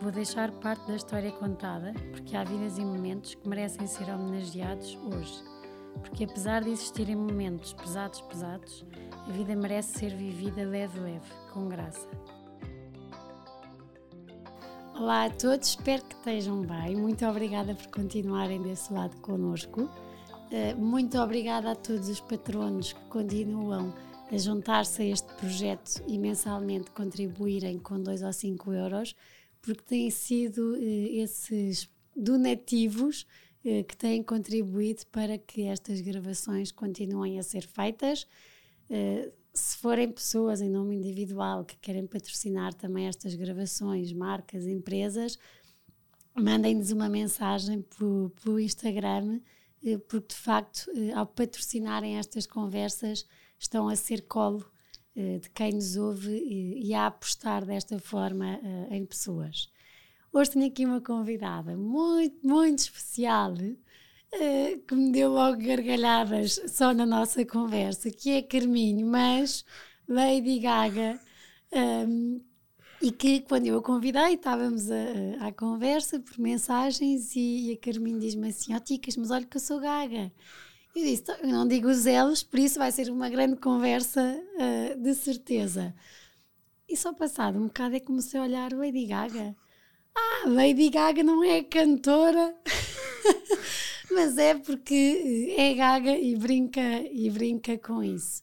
Vou deixar parte da história contada, porque há vidas e momentos que merecem ser homenageados hoje. Porque apesar de existirem momentos pesados, pesados, a vida merece ser vivida leve, leve, com graça. Olá a todos, espero que estejam bem. Muito obrigada por continuarem desse lado conosco. Eh, muito obrigada a todos os patronos que continuam a juntar-se a este projeto e mensalmente contribuírem com 2 ou 5 euros, porque têm sido eh, esses donativos eh, que têm contribuído para que estas gravações continuem a ser feitas. Se forem pessoas em nome individual que querem patrocinar também estas gravações, marcas, empresas, mandem-nos uma mensagem pelo Instagram eh, porque de facto, eh, ao patrocinarem estas conversas, estão a ser colo eh, de quem nos ouve e a apostar desta forma em pessoas. Hoje tenho aqui uma convidada muito, muito especial que me deu logo gargalhadas só na nossa conversa, que é Carminho, mas Lady Gaga. Um, e que quando eu a convidei, estávamos à conversa por mensagens e, e a Carminho diz-me assim: Ó oh, Ticas, mas olha que eu sou gaga. Eu disse: então, Eu não digo os elos, por isso vai ser uma grande conversa, uh, de certeza. E só passado um bocado é que comecei a olhar Lady Gaga. Ah, Lady Gaga não é cantora, mas é porque é gaga e brinca, e brinca com isso.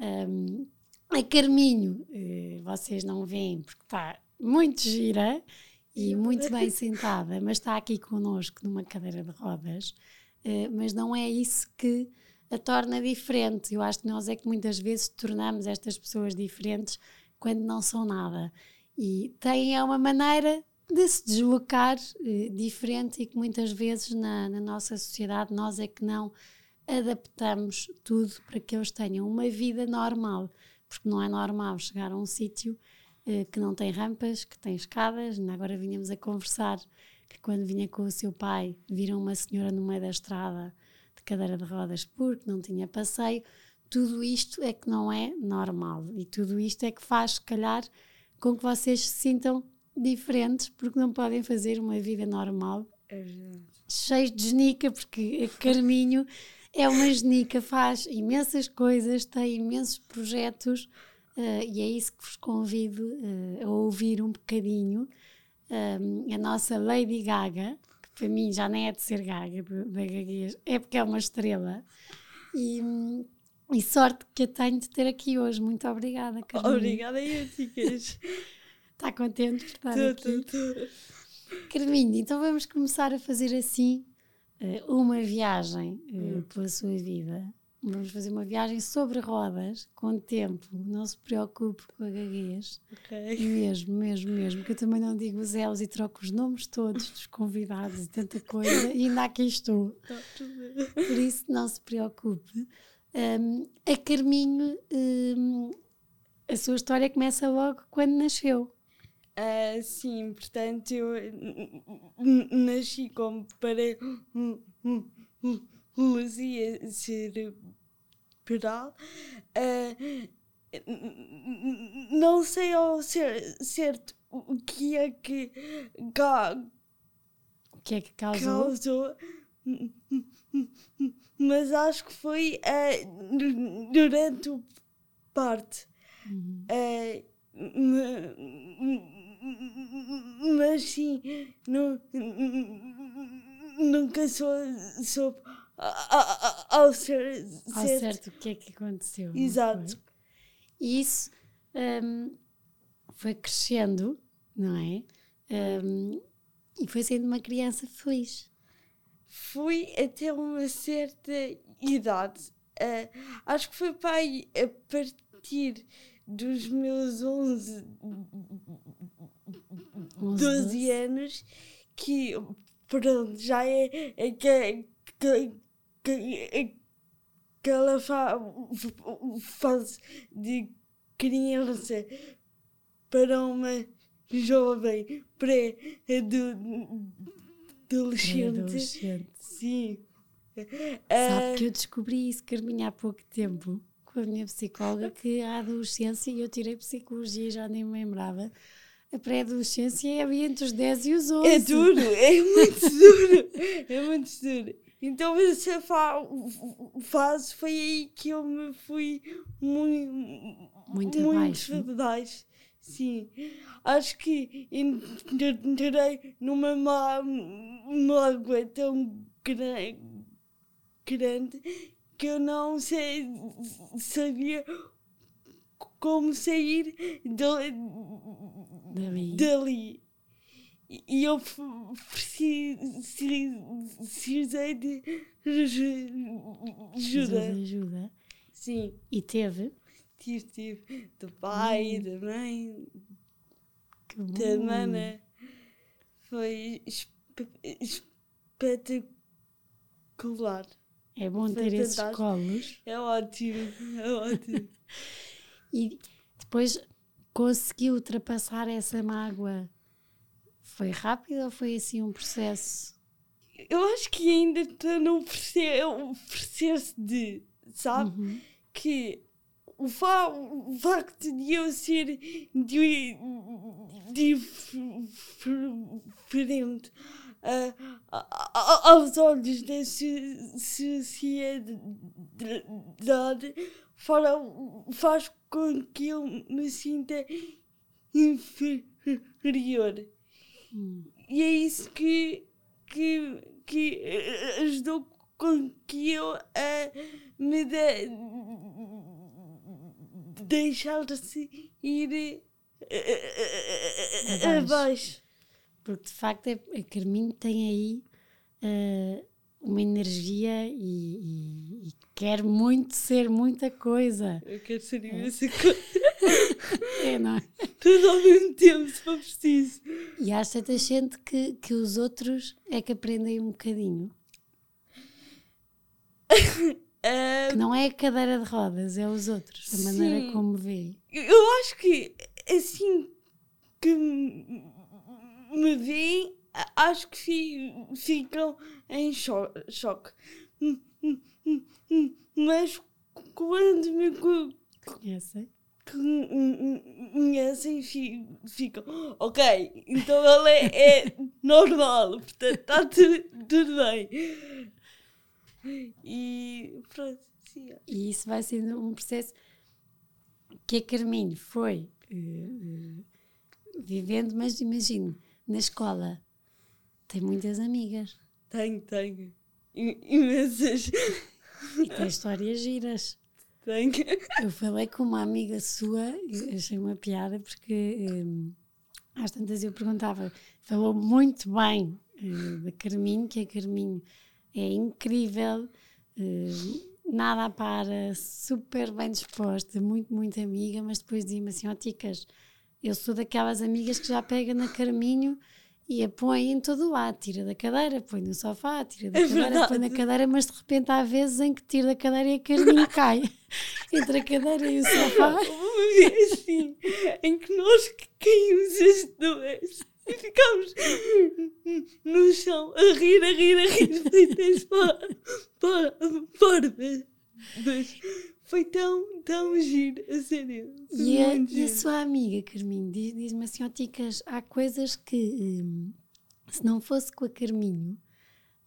Um, a Carminho, eh, vocês não veem porque está muito gira e muito bem sentada, mas está aqui connosco numa cadeira de rodas. Eh, mas não é isso que a torna diferente. Eu acho que nós é que muitas vezes tornamos estas pessoas diferentes quando não são nada. E têm é uma maneira de se deslocar eh, diferente e que muitas vezes na, na nossa sociedade nós é que não adaptamos tudo para que eles tenham uma vida normal porque não é normal chegar a um sítio uh, que não tem rampas, que tem escadas. Agora vinhamos a conversar que quando vinha com o seu pai, viram uma senhora no meio da estrada de cadeira de rodas porque não tinha passeio. Tudo isto é que não é normal e tudo isto é que faz, se calhar, com que vocês se sintam diferentes porque não podem fazer uma vida normal. É Cheios de genica, porque a Carminho é uma genica, faz imensas coisas, tem imensos projetos uh, e é isso que vos convido uh, a ouvir um bocadinho. Um, a nossa Lady Gaga, que para mim já nem é de ser gaga, da gaguez, é porque é uma estrela. E, e sorte que a tenho de ter aqui hoje. Muito obrigada, Carminho. Obrigada, Ticas. Está contente por estar tô, aqui? Tô, tô. Carminho, então vamos começar a fazer assim uh, uma viagem uh, hum. pela sua vida. Vamos fazer uma viagem sobre rodas, com tempo. Não se preocupe com a gaguez. Okay. Mesmo, mesmo, mesmo. Que eu também não digo os elos e troco os nomes todos dos convidados e tanta coisa. E ainda aqui estou. Tá Por isso, não se preocupe. Um, a Carminho, um, a sua história começa logo quando nasceu. Uh, sim, portanto, eu nasci com paralisia cerebral. Uh, não sei ao certo o que é que, o que, é que causou? causou mas acho que foi uh, durante o parte. Uhum. Uh, mas sim, não, nunca sou, soube ao, ser, ao certo. certo o que é que aconteceu. Exato. E isso um, foi crescendo, não é? Um, e foi sendo uma criança feliz. Fui até uma certa idade. Uh, acho que foi pai a partir dos meus 11, 12 anos, que pronto, já é, é que, que, aquela fa fase de criança para uma jovem pré-adolescente. Sim. Sabe que eu descobri isso, Carminha, há pouco tempo, com a minha psicóloga, que a adolescência, e eu tirei psicologia e já nem me lembrava, a pré-adolescência é entre os 10 e os 11. É duro, é muito duro, é muito duro. Então essa fase foi aí que eu me fui muito, muito, muito abaixo. abaixo. Sim, acho que entrei numa mágoa tão grande, grande que eu não sei, sabia como sair dali. dali. E eu precisei de ajuda. ajuda. Sim. E teve? Tive, tive. Do pai, hum. da mãe, da mana. Foi espetacular. É bom Foi ter esses colos. É ótimo, é ótimo. e depois conseguiu ultrapassar essa mágoa foi rápido ou foi assim um processo? Eu acho que ainda estou num processo de, sabe? Uhum. Que o, fa o facto de eu ser diferente uh, aos olhos da sociedade faz com que eu me sinta inferior. E é isso que, que, que ajudou com que eu uh, me de, deixar-se ir uh, abaixo. abaixo. Porque de facto a Carminho tem aí uma energia e, e, e, quer muito ser muita coisa. Eu quero ser imensa coisa. É, não é? Tudo ao mesmo tempo, se for preciso. E há certa gente que, que os outros é que aprendem um bocadinho. que não é a cadeira de rodas, é os outros, a sim. maneira como vê. Eu acho que assim que me veem, acho que ficam em choque. Mas quando me conhecem, conhecem e ficam, ok, então ele é, é normal, portanto está tudo, tudo bem. E pronto, sim. E isso vai sendo um processo que a Carminho foi uh, uh, vivendo, mas imagino, na escola tem muitas amigas. Tenho, tenho. Imensas. E tem histórias giras. Tenho. Eu falei com uma amiga sua, achei uma piada, porque um, às tantas eu perguntava, falou muito bem uh, da Carminho, que a Carminho é incrível, uh, nada para, super bem disposta, muito, muito amiga, mas depois dizia-me assim, ó oh, Ticas, eu sou daquelas amigas que já pega na Carminho e a põe em todo lado, tira da cadeira, põe no sofá, tira da é cadeira, verdade. põe na cadeira, mas de repente há vezes em que tira da cadeira e a Carminho cai entre a cadeira e o sofá. Uma vez assim, em que nós caímos as duas e ficámos no chão a rir, a rir, a rir, feitas para, para, para, mas foi tão, tão giro, a sério. E a, e a, sua amiga, Carminho, diz-me diz assim, ó oh, Ticas, há coisas que, hum, se não fosse com a Carminho,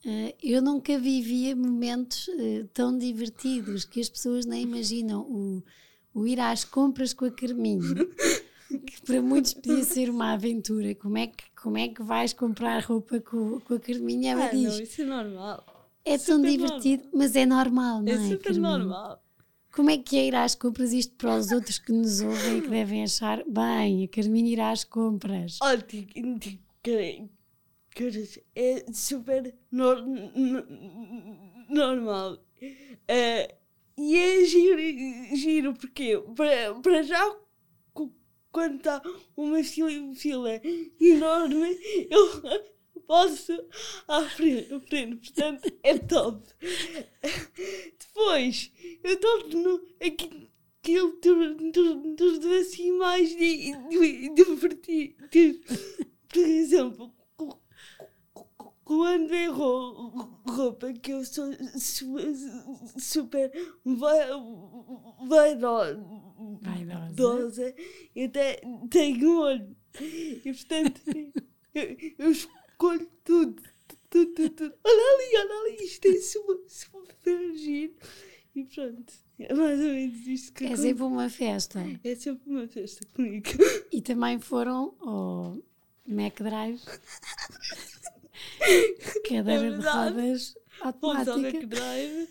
uh, eu nunca vivia momentos uh, tão divertidos que as pessoas nem imaginam. O, o ir às compras com a Carminho, que para muitos podia ser uma aventura. Como é que, como é que vais comprar roupa com, com a Carminho? Ela ah, diz, não, isso é normal. É super tão divertido, normal. mas é normal, não é? É super Carminho? normal. Como é que é ir às compras? Isto para os outros que nos ouvem e que devem achar bem, a Carminha irá às compras. Ótimo, é super no, normal. Uh, e é giro, giro porque para, para já quando está uma fila, fila enorme, eu posso frente, à frente. Portanto, é top. Depois, eu estou no. Aqui, dos, dos assim mais divertido. Por exemplo, quando é roupa que eu sou super vaidosa, eu tenho um olho. E portanto, eu, eu escolho tudo, tudo, tudo, tudo. Olha ali, olha ali, isto é super, giro. E pronto, é mais ou menos isto que É sempre uma festa. É sempre uma festa comigo. E também foram ao Mac Drive. Cadeira É de rodas Fomos ao automática. Mac Drive.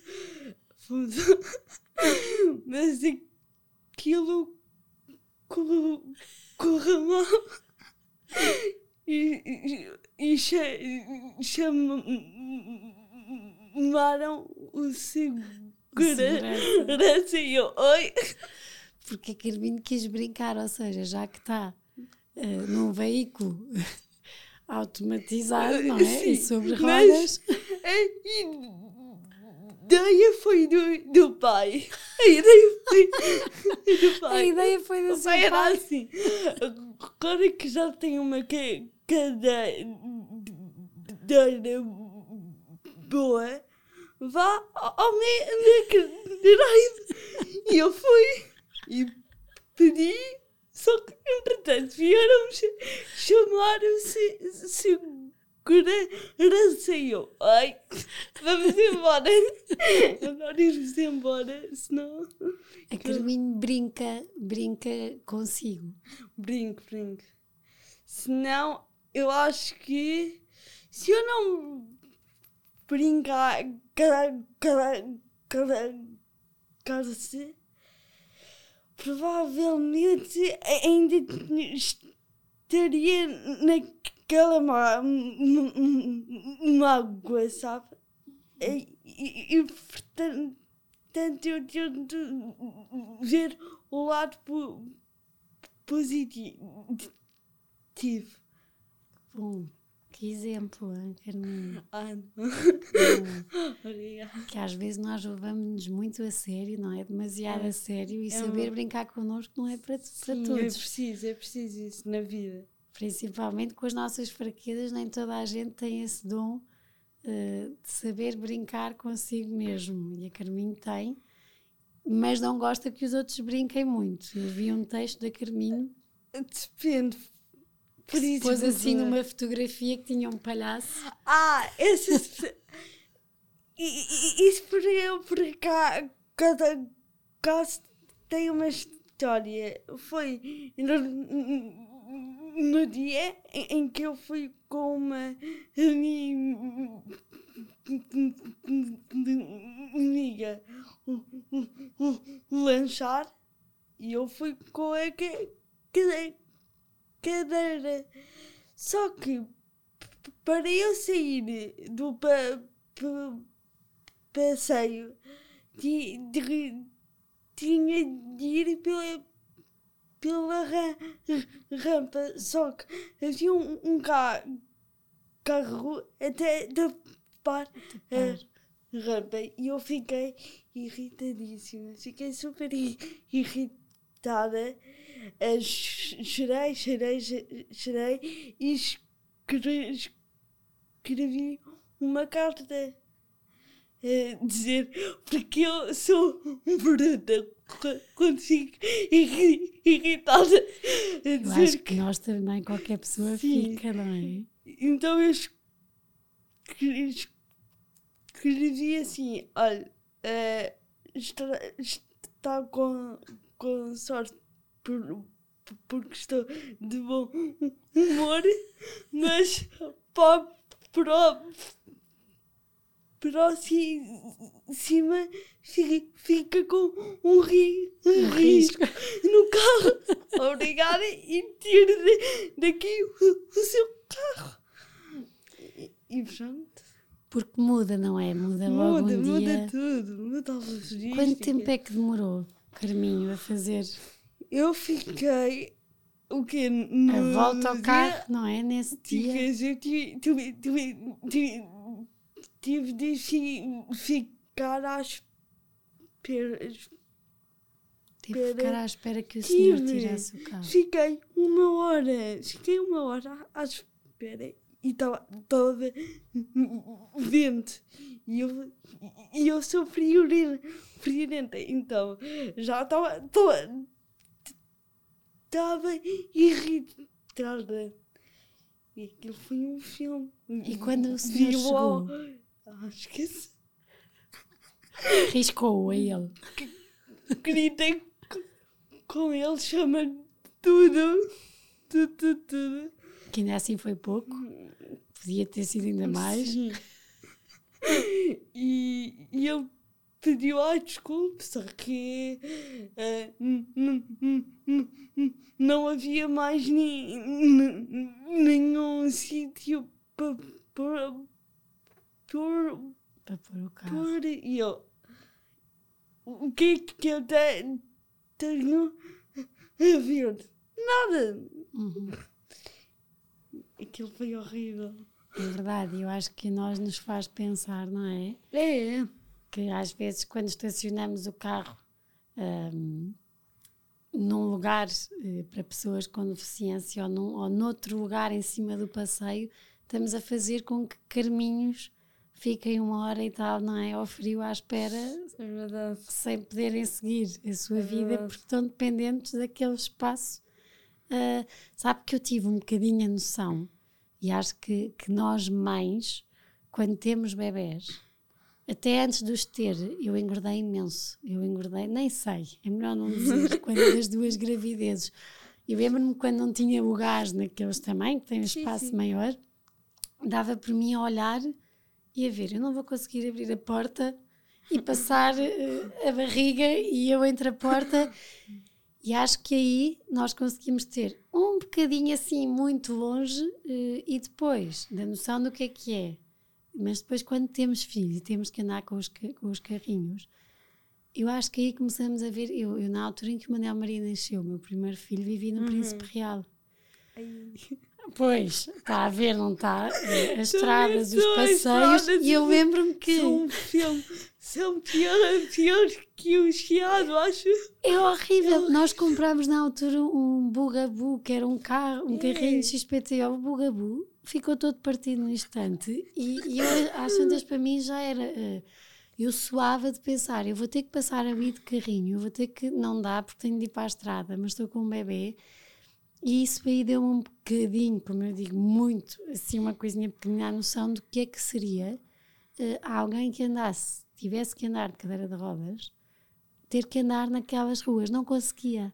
Fomos Mas aquilo correu mal. E, e, chamaram o segurança e eu, oi. Porque a Carminho quis brincar, ou seja, já que está eh, num veículo automatizado, não é? Sim, e sobre rodas. A ideia foi do, do pai. A ideia foi do pai. A ideia foi do O pai era pai. assim. Agora que já tem uma ca- cadeira boa, vá ao drive. E eu fui e pedi, só que entretanto vieram chamar o se- segurança e eu, ai, vamos embora. Agora irmos embora, senão. A Carminho brinca, brinca consigo. Brinco, brinco. Senão, eu acho que se eu não brincar cada, cada, cada, cada se, provavelmente ainda estaria naquela má- mágoa, sabe? E, e, e, portanto, eu tento ver o lado po- positivo. Bom, que exemplo, hein, Carminho? Ah, não. Obrigada. que às vezes nós levamos-nos muito a sério, não é? Demasiado É. a sério e É saber uma- brincar connosco não é para, para Sim, É todos. preciso, é preciso isso na vida. Principalmente com as nossas fraquezas, nem toda a gente tem esse dom eh, de saber brincar consigo mesmo. E a Carminho tem, mas não gosta que os outros brinquem muito. Eu vi um texto da Carminho Depende. Que se pôs assim falar. numa fotografia que tinha um palhaço. Ah, essas. E- e- Isso por eu, por cá, cada caso tem uma história. Foi no, no dia em, em que eu fui com uma ami- amiga lanchar e eu fui com a ca- cade- cadeira. Só que para eu sair do pa, pa- passeio ti- ti- tinha de ir pela, pela ra- rampa. Só que havia um, um ca- carro até tapar a rampa e eu fiquei irritadíssima. Fiquei super irritada. Eh, ch- Chorei, chorei, chorei e escre- escrevi uma carta a dizer porque eu sou bruta qu- quando fico irri- irritada a Eu dizer acho que nós também, qualquer pessoa Sim. fica, não é? então eu escre- escrevi assim, olha, eh, está, está com, com sorte por, porque estou de bom humor, mas para pro, próxima fica, fica com um, ri, um risco no carro. Obrigada e tire de- daqui o, o seu carro. E, e pronto. Porque muda, não é? Muda logo Muda, um muda dia. tudo. Muda a logística. Quanto tempo é que demorou, Carminho, a fazer? Eu fiquei o quê? A No volta ao dia, carro, não é? Nesse dia. Tive, eu tive, tive, tive, tive, tive de fi- ficar à espera. Tive espera. ficar à espera que o senhor tirasse o carro. Fiquei uma hora, fiquei uma hora à espera e estava toda vento. E eu, e eu sou friorenta, então já estava toda. Estava irritada. E aquilo foi um filme. E quando o senhor Viu chegou, Ah, esqueci. riscou a ele. Gritei com ele, chama tudo. Tudo, tudo, tudo. Que ainda assim foi pouco. Podia ter sido ainda mais. Sim. E, e ele pediu a desculpa, só que eh, não havia mais ni, nenhum sítio para pôr. o carro. E eu. O que é que eu te- tenho a ver? Nada! Uhum. Aquilo foi horrível. É verdade, eu acho que nós nos faz pensar, não é? É, Que às vezes, quando estacionamos o carro ahm, num lugar eh, para pessoas com deficiência ou, num, ou noutro lugar em cima do passeio, estamos a fazer com que carminhos fiquem uma hora e tal, não é? Ao frio à espera, é sem poderem seguir a sua É vida verdade. porque estão dependentes daquele espaço. Ah, sabe que eu tive um bocadinho a noção, e acho que, que nós mães, quando temos bebés, até antes de os ter, eu engordei imenso. Eu engordei, nem sei, é melhor não dizer, quando das duas gravidezes. Eu lembro-me quando não tinha o gás naqueles também, que tem um Sim, espaço sim. maior, dava por mim a olhar e a ver, eu não vou conseguir abrir a porta e passar eh, a barriga e eu entre a porta. E acho que aí nós conseguimos ter um bocadinho assim muito longe eh, e depois da noção do que é que é. Mas depois, quando temos filhos e temos que andar com os, com os carrinhos, eu acho que aí começamos a ver. Eu, eu na altura em que o Manel Maria nasceu, o meu primeiro filho, vivi no Príncipe Real. Pois, está a ver, não está? As estradas, os passeios. E eu lembro-me que. Um filme. São pior, pior que o Chiado, acho. É horrível. Nós comprámos na altura um Bugabu, que era um carro, um carrinho de XPTO. O Bugabu ficou todo partido no instante. E, e eu, às tantas, para mim já era. eh, eu suava de pensar, eu vou ter que passar a ir de carrinho, eu vou ter que. Não dá porque tenho de ir para a estrada, mas estou com um bebê. E isso aí deu-me um bocadinho, como eu digo, muito, assim, uma coisinha pequenina, a noção do que é que seria eh, alguém que andasse, tivesse que andar de cadeira de rodas, ter que andar naquelas ruas. Não conseguia.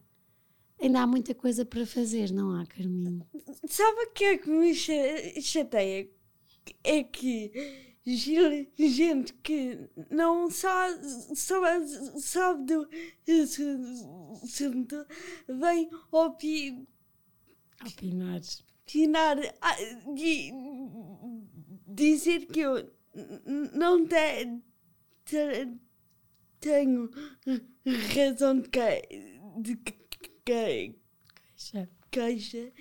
Ainda há muita coisa para fazer, não há, Carminho? Sabe o que é que me cha- chateia? É que gente que não sabe, sabe, sabe do assunto vem opi- Opinar. opinar, ah, di- dizer que eu não te- te- tenho razão de, que, de que- que- Deixa. queixa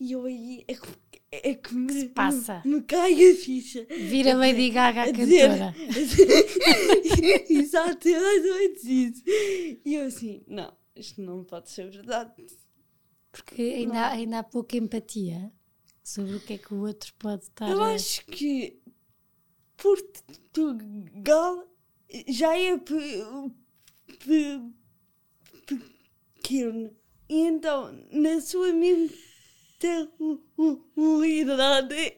e eu aí é que, é que me, se passa? me, me cai a ficha. Vira Lady Gaga a cantora. Exato, eu não isso. E eu assim, não, isto não pode ser verdade. Porque ainda, há- ainda há pouca empatia sobre o que é que o outro pode estar Eu a... acho que Portugal já é pe- pe- pequeno. Então, na sua mentalidade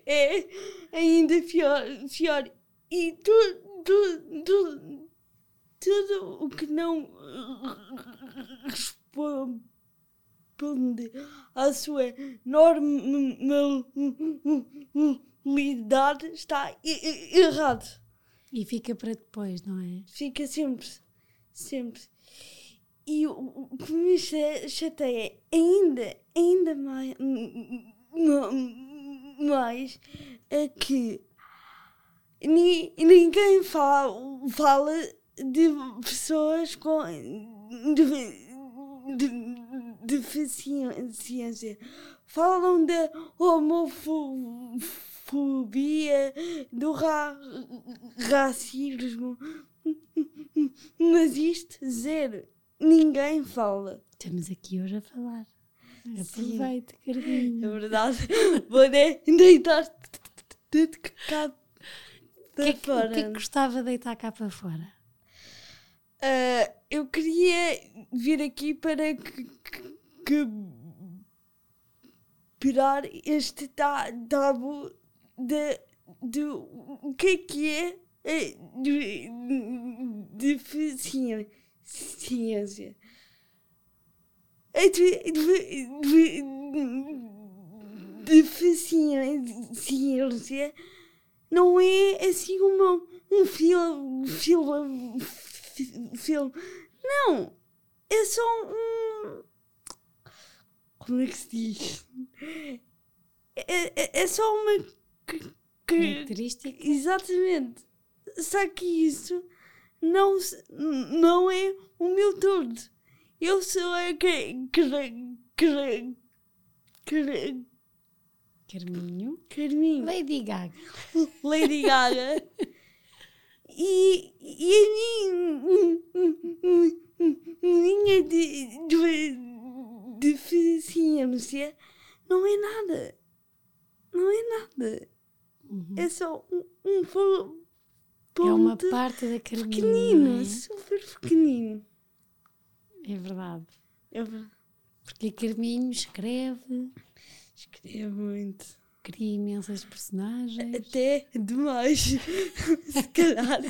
é ainda pior. pior. E tu, tu, tu, tudo o que não responde à sua normalidade está errado. E fica para depois, não é? Fica sempre, sempre. E o, que me cha- chateia ainda, ainda mais, mais é que ni- ninguém fala, fala de pessoas com de- de- deficiência. Falam da homofobia, do ra racismo. Mas isto, zero. Ninguém fala. Estamos aqui hoje a falar. Aproveite, Carminho. É verdade. Vou de- deitar tudo cá O que, é que, para o que é que gostava de deitar cá para fora? Ah, eu queria vir aqui para que, quebrar este ta- tabu de, de o que é que é de- deficiência. Deficiência não é assim uma, um filme, filme, filme. Não! É só um. Como é que se diz? É, é, é só uma. que- Característica? exatamente. Só que isso não, não é o meu todo. Eu sou a que. que. que. que. Carminho. Carminho. Lady Gaga. Lady Gaga. E, e a minha, deficiência não é nada. Não é nada. Uhum. É só um, um po- É uma ponto parte da Carminho. pequenino, não é? super pequenino. É verdade. É verdade. Porque a Carminho escreve, Escreve muito. cria imensas personagens. Até demais. Se calhar.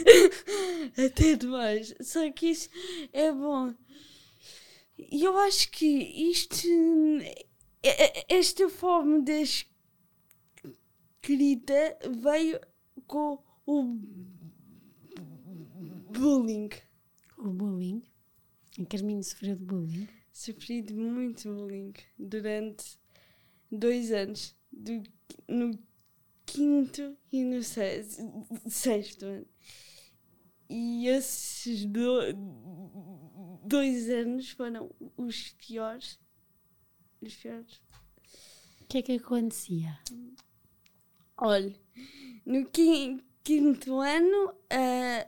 Até demais. Só que isso é bom. E eu acho que isto. É- é- Esta forma de escrita veio com o bullying. O bullying. A Carminho sofreu de bullying. Sofri de muito bullying durante dois anos. Do, no quinto e no seis- sexto ano. E esses do- dois anos foram os piores. O que é que acontecia? Olha, no quin- quinto ano ah,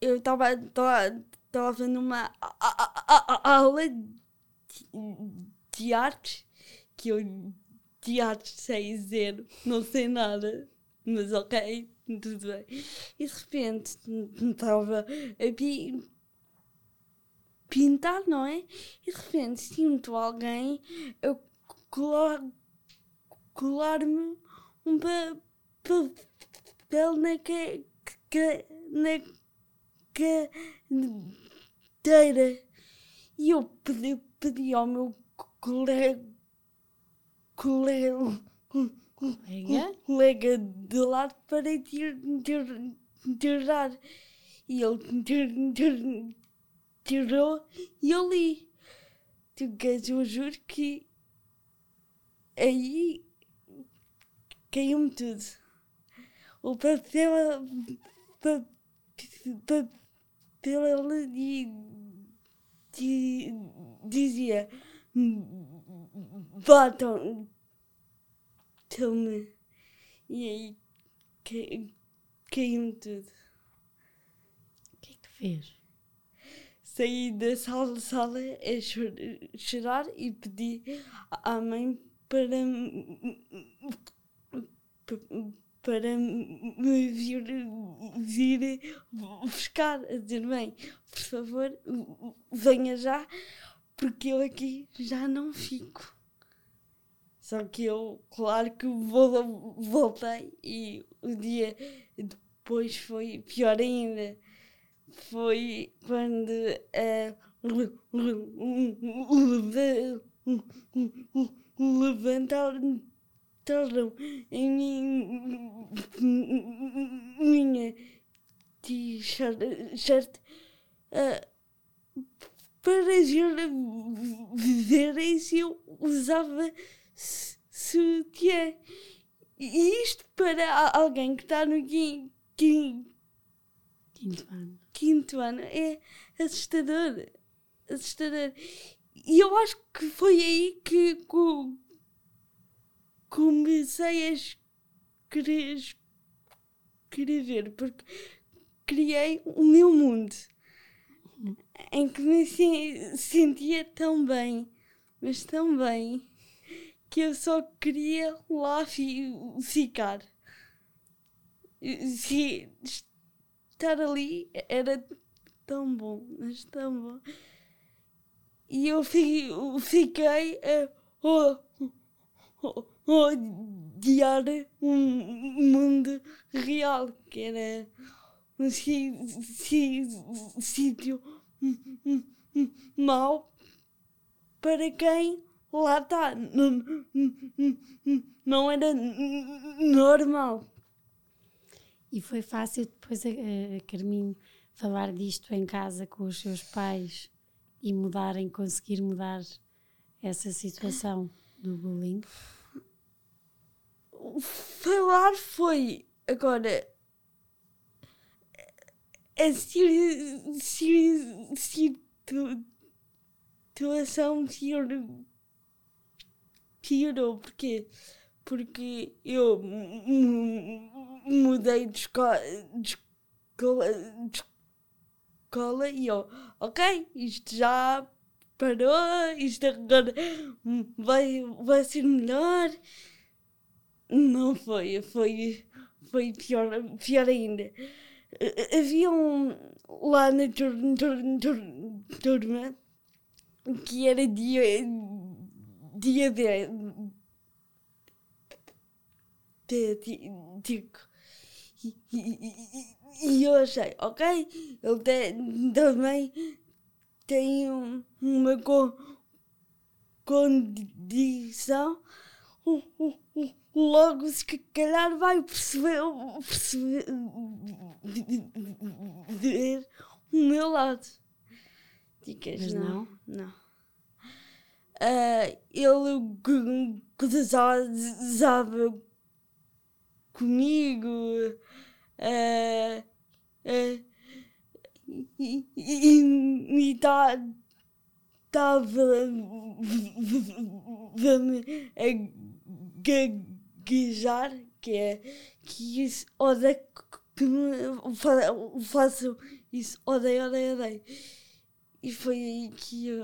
eu estava numa a- a- a- a- aula de, de artes, que eu de artes sei zero, não sei nada, mas ok, tudo bem. E de repente estava a pintar, não é? E de repente sinto alguém a colar, colar-me um pa- papel na que, que, na cadeira. E eu pedi, pedi ao meu colega, colega, Colega? colega de lado para tir- tir- tirar. E ele tirou e eu li. Tu queres, eu juro que aí caiu-me tudo. O papel, pa- papel di- dizia batam me e aí cai- caiu-me tudo. O que é que fez? Saí da sala, sala a chor- chorar e pedi à mãe para para me vir, vir buscar, a dizer, mãe, por favor, venha já, porque eu aqui já não fico. Só que eu, claro que vol- voltei e o dia depois foi pior ainda foi quando leva- levantaram em minha t-shirt eh, para ver, verem se eu usava sutiã. E isto para alguém que está no quin- quin- Quinto ano. Quinto ano é assustador. Assustador. e eu acho que foi aí que co- comecei a escrever, porque criei o meu mundo em que me se- sentia tão bem, mas tão bem, que eu só queria lá fi- ficar. Se estar ali era tão bom, mas tão bom. E eu fi- fiquei a o- o- odiar um mundo real, que era um sítio mau para quem lá está. Não era normal. E foi fácil depois a, a- Carminho falar disto em casa com os seus pais e mudarem, conseguir mudar essa situação do bullying. Falar foi agora a si- si- situ- situação pior- piorou. Porquê? Porque eu mu- mu- mudei de escola, de escola, de escola e eu, ok, isto já parou, isto agora vai, vai ser melhor. Não foi, foi, foi pior, pior ainda. Havia um lá na tur- tur- tur- turma que era dia, dia de, de, de, tico. E, e- eu achei, ok, ele tem, também tem um- uma co- condição logo se calhar vai perceber, perceber ver o meu lado. Dicas, Mas não. não? Não. Ah, ele gozava comigo. ah, ah, e- e estava me a gaguejar, que é que isso odeio que me fa- façam isso, odeio, odeio, odeio. E foi aí que eu.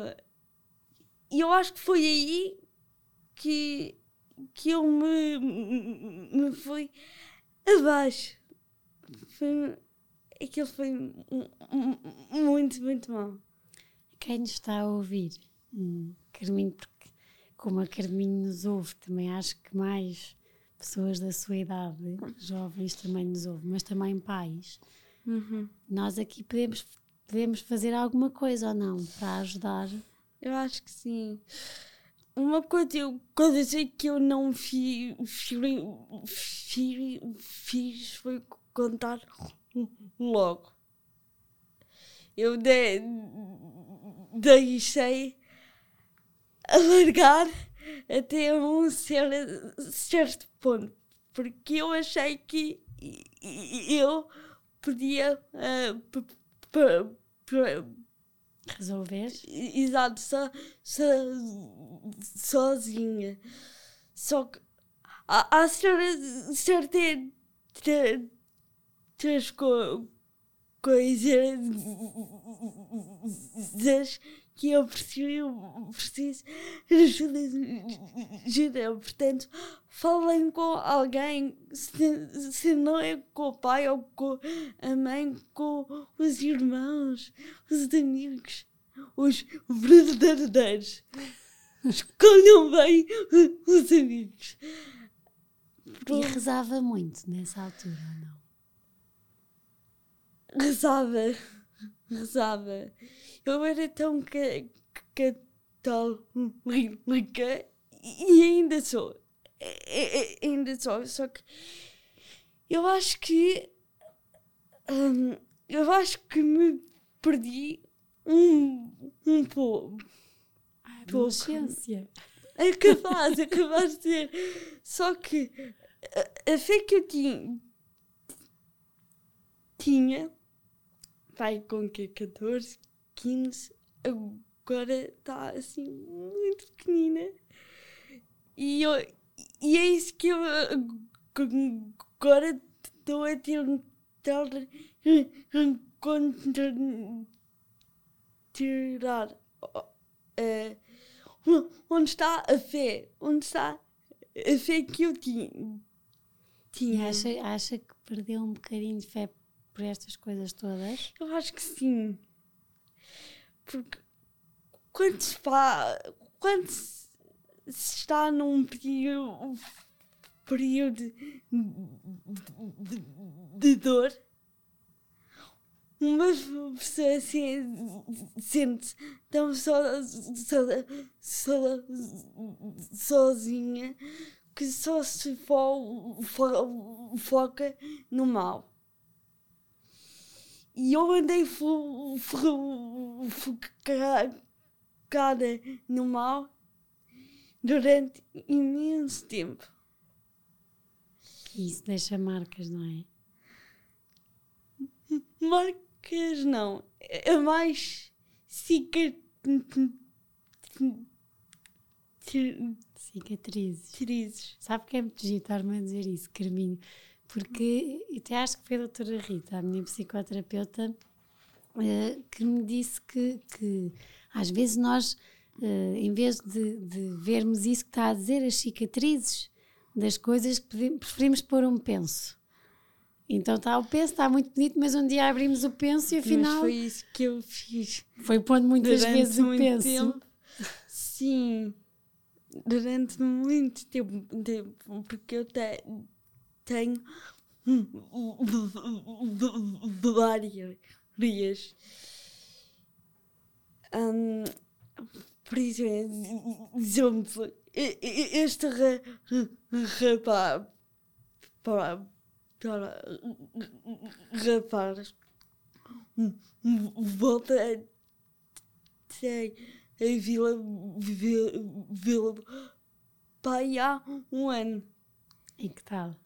E eu acho que foi aí que, que eu me, me fui abaixo. Foi, aquilo foi mu- mu- muito, muito mal. Quem nos está a ouvir, hum, Carminho, porque como a Carminho nos ouve, também acho que mais pessoas da sua idade, jovens também nos ouvem, mas também pais, nós aqui podemos, podemos fazer alguma coisa ou não para ajudar. Eu acho que sim. Uma coisa, eu, coisa sei que eu não fi, fi, fi- fiz foi contar logo. Eu de, deixei alargar até um cer- certo ponto, porque eu achei que eu podia p- Resolver? Exato, só, só, sozinha. Só que há, há certas, certas co, coisas que eu preciso, preciso de ajuda, ajuda. Portanto, falem com alguém, se, se não é com o pai ou com a mãe, com os irmãos, os amigos, os verdadeiros. Escolham bem os amigos. E rezava muito nessa altura, não? Rezava, rezava. Eu era tão ca- ca- católica e ainda sou. E- e- Ainda sou. Só que eu acho que. hum, eu acho que me perdi um, um pouco. A adolescência. É capaz, é capaz de ser. Só que a, a fé que eu tinha, tinha vai com que 14, 15, agora está assim muito pequenina. E, eu, e é isso que eu agora estou a tentar tirar. Uh, onde está a fé? Onde está a fé que eu tinha? tinha. Acha, acha que perdeu um bocadinho de fé por estas coisas todas? Eu acho que sim. Porque quando se, quando se está num período, período de, de, de dor, uma pessoa assim sente tão so, so, so, sozinha que só se fo, fo, foca no mal. E eu andei focada no mal durante imenso tempo. Isso deixa marcas, não é? Marcas não. É mais cicatrizes. Cicatrizes. Sabe que é muito giro estar-me a dizer isso, Carminho? Porque até acho que foi a doutora Rita, a minha psicoterapeuta, uh, que me disse que, que às vezes nós, uh, em vez de, de, vermos isso que está a dizer, as cicatrizes das coisas, preferimos pôr um penso. Então está o penso, está muito bonito, mas um dia abrimos o penso e afinal. Mas foi isso que eu fiz. Foi pondo muitas durante vezes o penso. Tempo. Sim, durante muito tempo, tempo porque eu te, tenho várias. Um, por exemplo, este rapaz rapaz volta ter a Vila, Vila, Vila Pai há um ano. E que tal?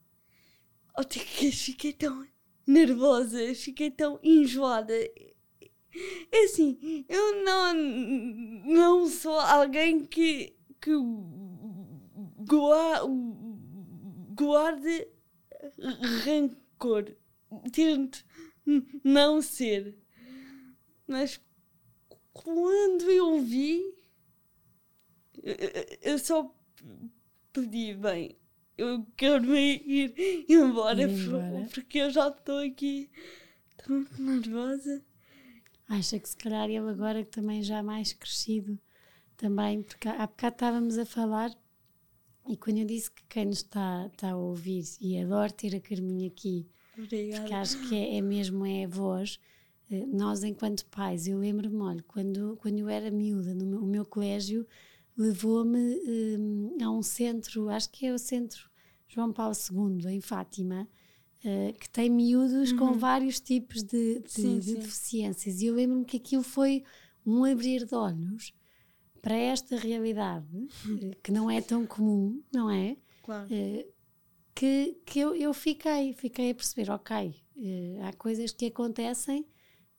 Ontem que fiquei tão nervosa, fiquei tão enjoada. É assim, eu não, não sou alguém que, que guarde rancor. Tento não ser. Mas quando eu vi, eu só pedi, bem, eu quero ir embora, ir embora. porque eu já estou aqui tão nervosa. Acha que se calhar ele agora que também já mais crescido também, porque há bocado estávamos a falar e quando eu disse que quem nos está, está a ouvir e adoro ter a Carminha aqui, Obrigada. porque acho que é, é mesmo é a voz, eh, nós enquanto pais, eu lembro-me, olha, quando, quando eu era miúda, no meu, o meu colégio levou-me um, a um centro, acho que é o centro João Paulo II, em Fátima, uh, que tem miúdos uhum. com vários tipos de, de, sim, de sim. deficiências. E eu lembro-me que aquilo foi um abrir de olhos para esta realidade, uh, que não é tão comum, não é? Claro. Uh, que, que eu, eu fiquei, fiquei a perceber, ok, há coisas que acontecem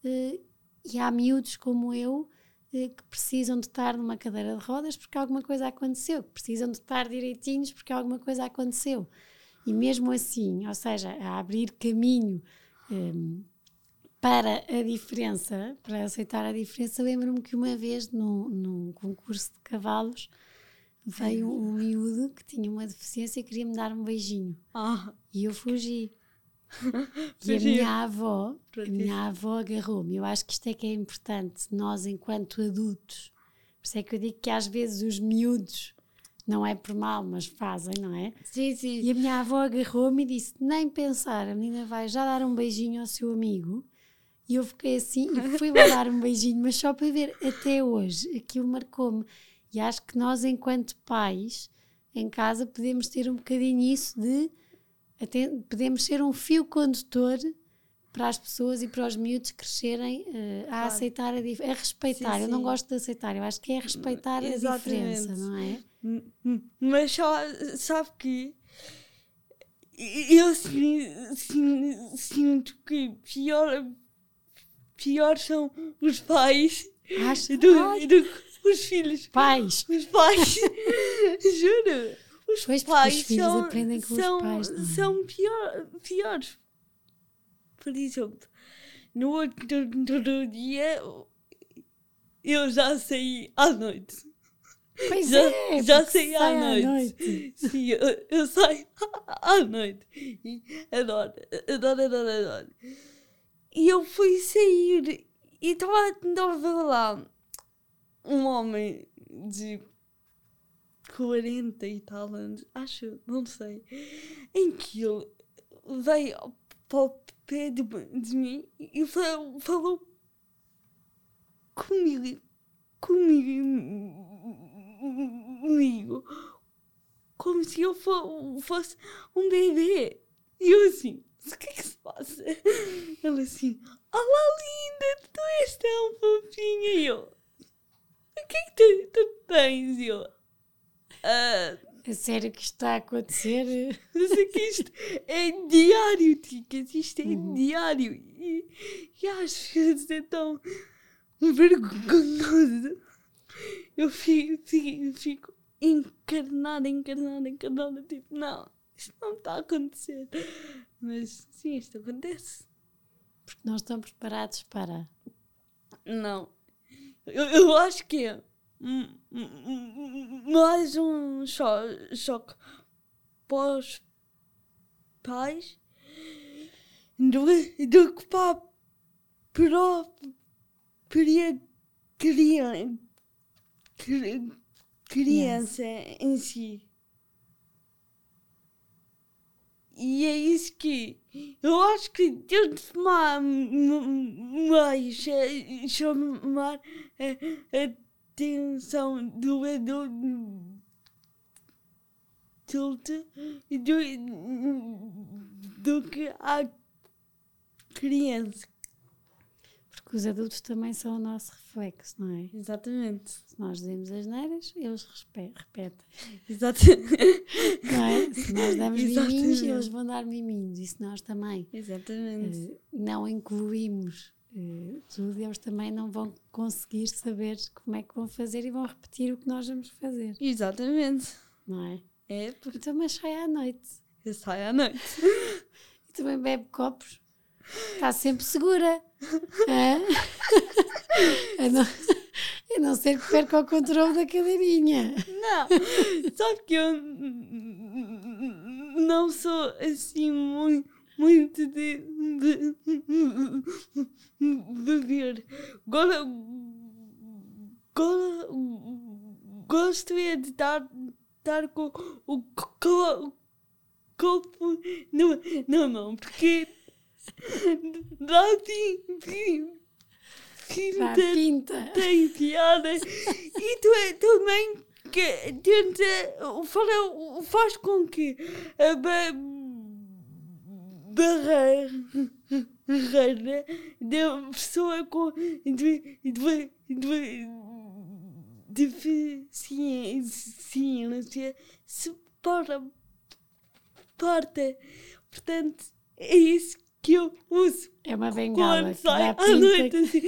e há miúdos como eu que precisam de estar numa cadeira de rodas porque alguma coisa aconteceu, que precisam de estar direitinhos porque alguma coisa aconteceu. E mesmo assim, ou seja, a abrir caminho um, para a diferença, para aceitar a diferença, lembro-me que uma vez num, num concurso de cavalos veio um, miúdo que tinha uma deficiência e queria me dar um beijinho. Ah. E eu fugi. e a minha avó, a minha avó agarrou-me. Eu acho que isto é que é importante, nós enquanto adultos. Por isso é que eu digo que às vezes os miúdos, não é por mal, mas fazem, não é? Sim, sim. E a minha avó agarrou-me e disse: Nem pensar, a menina vai já dar um beijinho ao seu amigo. E eu fiquei assim e fui lá dar um beijinho, mas só para ver até hoje, aquilo marcou-me. E acho que nós, enquanto pais, em casa, podemos ter um bocadinho isso de até podemos ser um fio condutor para as pessoas e para os miúdos crescerem uh, a claro. aceitar a, a respeitar. Sim, eu não gosto de aceitar, eu acho que é respeitar Exatamente. a diferença, não é? Mas só, sabe que eu sinto que pior, pior são os pais Acho, do, do que os filhos. pais. Os pais. Juro. Os Pois, pais os são, aprendem com os são, pais, não é? são pior, piores. Por exemplo, no outro, no outro dia eu já saí à noite. Pois Já- é, já saí à noite. noite. Sim, eu, eu saio à noite. E adoro, adoro, adoro, adoro. E eu fui sair e estava lá um homem de 40 e tal anos, acho, não sei, em que ele veio ao- pé de, de mim e falou, falou comigo, comigo, como se eu fo- fosse um bebê. E eu assim, o que é que se passa? Ele assim, olá linda, tu és tão fofinha. E eu, o que é que tu, tu tens? E eu, ah, É sério que isto está a acontecer? mas é que isto é diário, Ticas, isto é Uhum. diário. E, e às vezes é tão vergonhoso. Eu fico, fico, fico encarnada, encarnada, encarnada, tipo, não, isto não está a acontecer. Mas sim, isto acontece. Porque não estão preparados para. Não. Eu, eu acho que é mais um cho choque para os pais do, do que para a própria criança, criança em si. E é isso que eu acho que temos de mais eh, chamar a atenção do adulto do, do que a criança. Porque os adultos também são o nosso reflexo, não é? Exatamente. Se nós dizemos as neiras, eles repetem. Exatamente. Não é? Se nós damos miminhos, Exatamente. eles vão dar miminhos. E se nós também Exatamente. eh, não incluímos eh, tudo, eles também não vão conseguir saber como é que vão fazer e vão repetir o que nós vamos fazer, Exatamente. não é? É porque Então, mas sai à noite. eu saio à noite. E também bebe copos. Está sempre segura. A não, a não ser que perca o controle da cadeirinha. Não, sabe que eu não sou assim muito, muito de, de beber. Agora, agora gosto é de estar, estar com o co- copo no, na mão, porque dá assim, pinta pinta. tem piada e tu é também que tenta fala, faz com que a ba- barreira da pessoa com de- de- de- deficiência se para parta portanto é isso que eu uso É uma bengala quando sai à noite assim,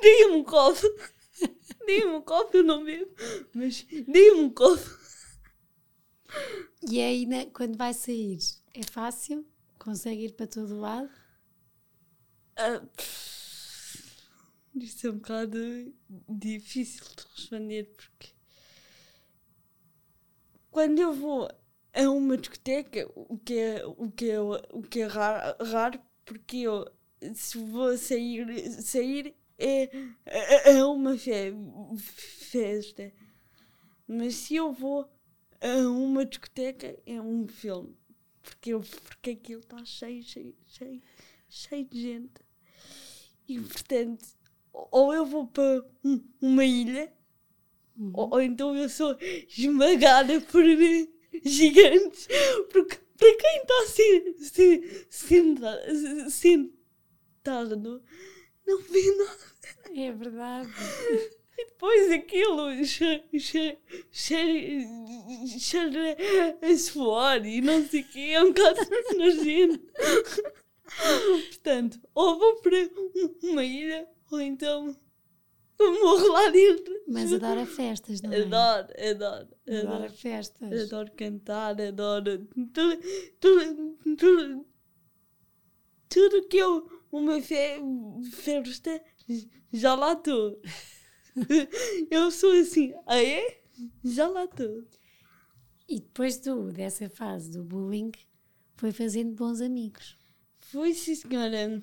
dê-me um copo. Dê-me um copo, eu não bebo, mas dê-me um copo. E aí, né, quando vai sair, é fácil? Consegue ir para todo lado? Isso é um bocado difícil de responder porque quando eu vou a uma discoteca, o que é, o que é, o que é raro, raro porque eu se vou sair, sair é, é uma fe- festa. Mas se eu vou a uma discoteca é um filme. Porque, eu, porque aquilo está cheio, cheio, cheio, cheio de gente. E portanto, ou eu vou para um- uma ilha, Uhum. ou, ou então eu sou esmagada por gigantes. Porque para quem está se, se, senta- sentado, não vê nada. É verdade. E depois aquilo che- che- cheira cheira a suor e não sei o que, é um bocado nojento. Portanto, ou vou para um- uma ilha, ou então eu morro lá dentro. Mas adora festas, não é? Adoro, adoro, adoro. festas. Adoro cantar, adoro tudo, tudo, tudo, tudo que eu, uma fe, festa, já lá estou. Eu sou assim, ah é? Já lá estou. E depois do, dessa fase do bullying, foi fazendo bons amigos. Foi sim, senhora.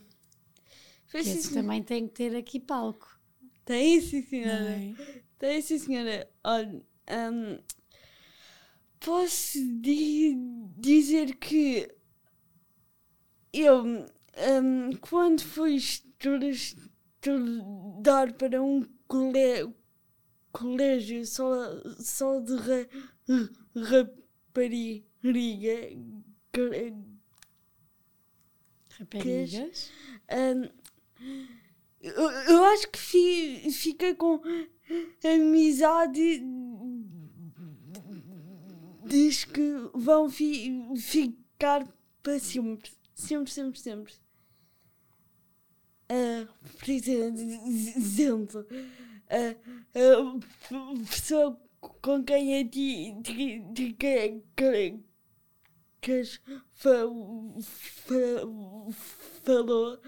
Foi sim, senhora. também têm que ter aqui palco. Tem sim, senhora. é? Tem sim, senhora. Olha, hum, posso di- dizer que eu, hum, quando fui estu- estudar para um colé- colégio só, só de ra- rapariga, Raparigas. Hum, eu, eu acho que fi, fiquei com amizade. Diz que vão fi, ficar para sempre. Sempre, sempre, sempre. Ah, por exemplo, a, a pessoa com quem ti que, fa, falou,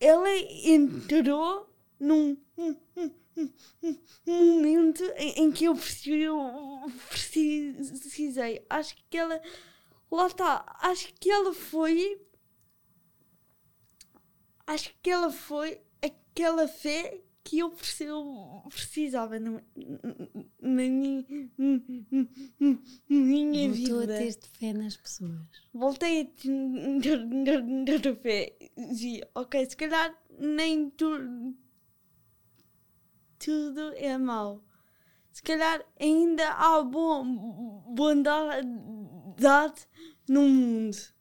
ela entrou num um, um, um, um momento em, que eu eu precisei. Acho que ela, lá está, acho que ela foi, acho que ela foi aquela fé que eu preciso, precisava na, minha, minha Voltou a vida ter fé nas pessoas. voltei a ter ter fé. Dizia, ok, se calhar nem tu, tudo é mau. Se calhar ainda há bom, bondade no mundo.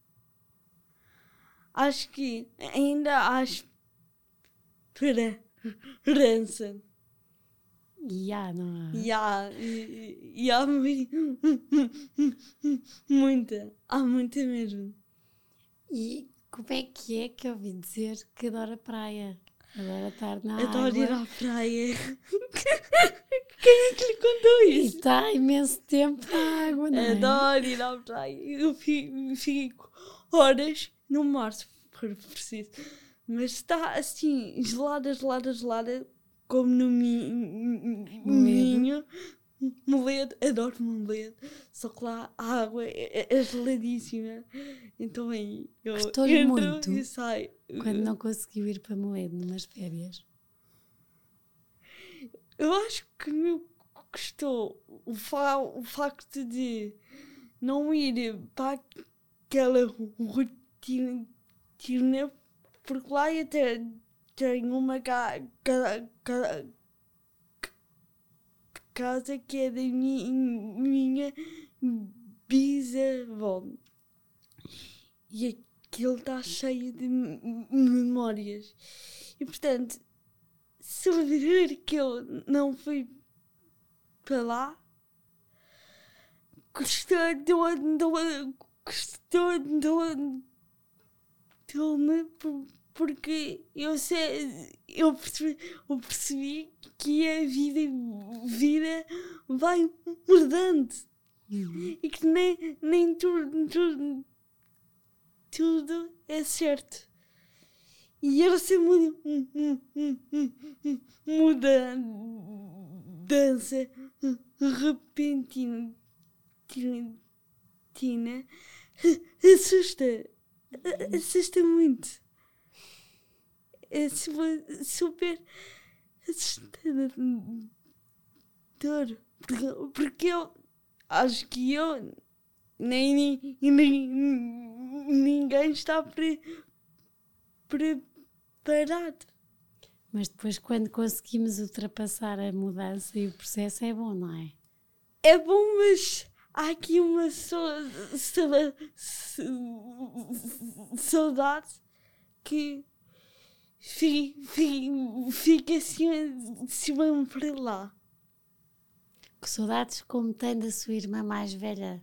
Acho que ainda há esperança. E há, não há? E há, e, e há mui- muita, há muita mesmo. E como é que é que eu ouvi dizer que adora praia? Adora estar na Adoro ir água. à praia. Quem é que lhe contou E isso? está imenso tempo na água, não é? Adoro ir à praia. Eu fico, fico horas no mar se for preciso. Mas está assim, gelada, gelada, gelada, como no mi- minho. Moledo, adoro moledo. Só que lá a água é, é geladíssima. Então aí eu entro muito? e saio. Quando não conseguiu ir para Moledo numas férias. Eu acho que me custou o, fa o facto de não ir para aquela rotina, rotina, porque lá eu te- tenho uma ca ca ca casa que é da mi minha bisavó. E aquilo está cheio de memórias. E portanto, se eu ver que eu não fui para lá, custou, dou, dou, por- porque eu sei, eu percebi, eu percebi que a vida, vida vai mudando e que nem, nem tudo, tudo, tudo é certo. E essa mu- mu- mu- mu- mu- mudança repentina tina, assusta. Assusta muito. É su- super assustador. Porque, porque eu acho que eu nem, nem, nem- ninguém está pre, preparado. Mas depois, quando conseguimos ultrapassar a mudança e o processo, é bom, não é? É bom, mas há aqui uma so- so- so- saudade que fi- fi- fica assim, assim para lá. Que saudades como tem da sua irmã mais velha.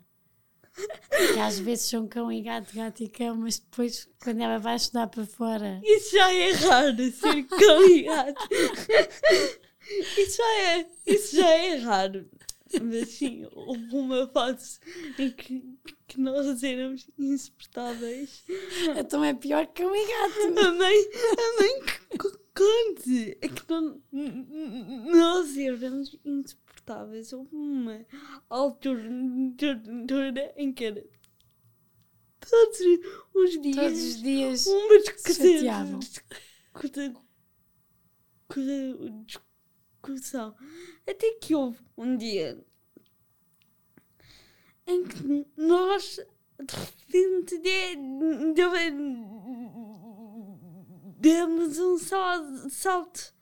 Que às vezes são cão e gato, gato e cão, mas depois, quando ela vai estudar para fora. Isso já é raro, ser cão e gato. Isso já é, isso já é raro. Mas sim, houve uma fase em que, que nós éramos insuportáveis. Então é pior que e gato. A mãe, a mãe que co- conte. É que não, nós éramos insuportáveis. Houve uma altura em que era todos os dias. Todos os dias. uma se chateavam. discussão. Discussão. Até que houve um dia em que nós de repente de- de- demos um sal- salto.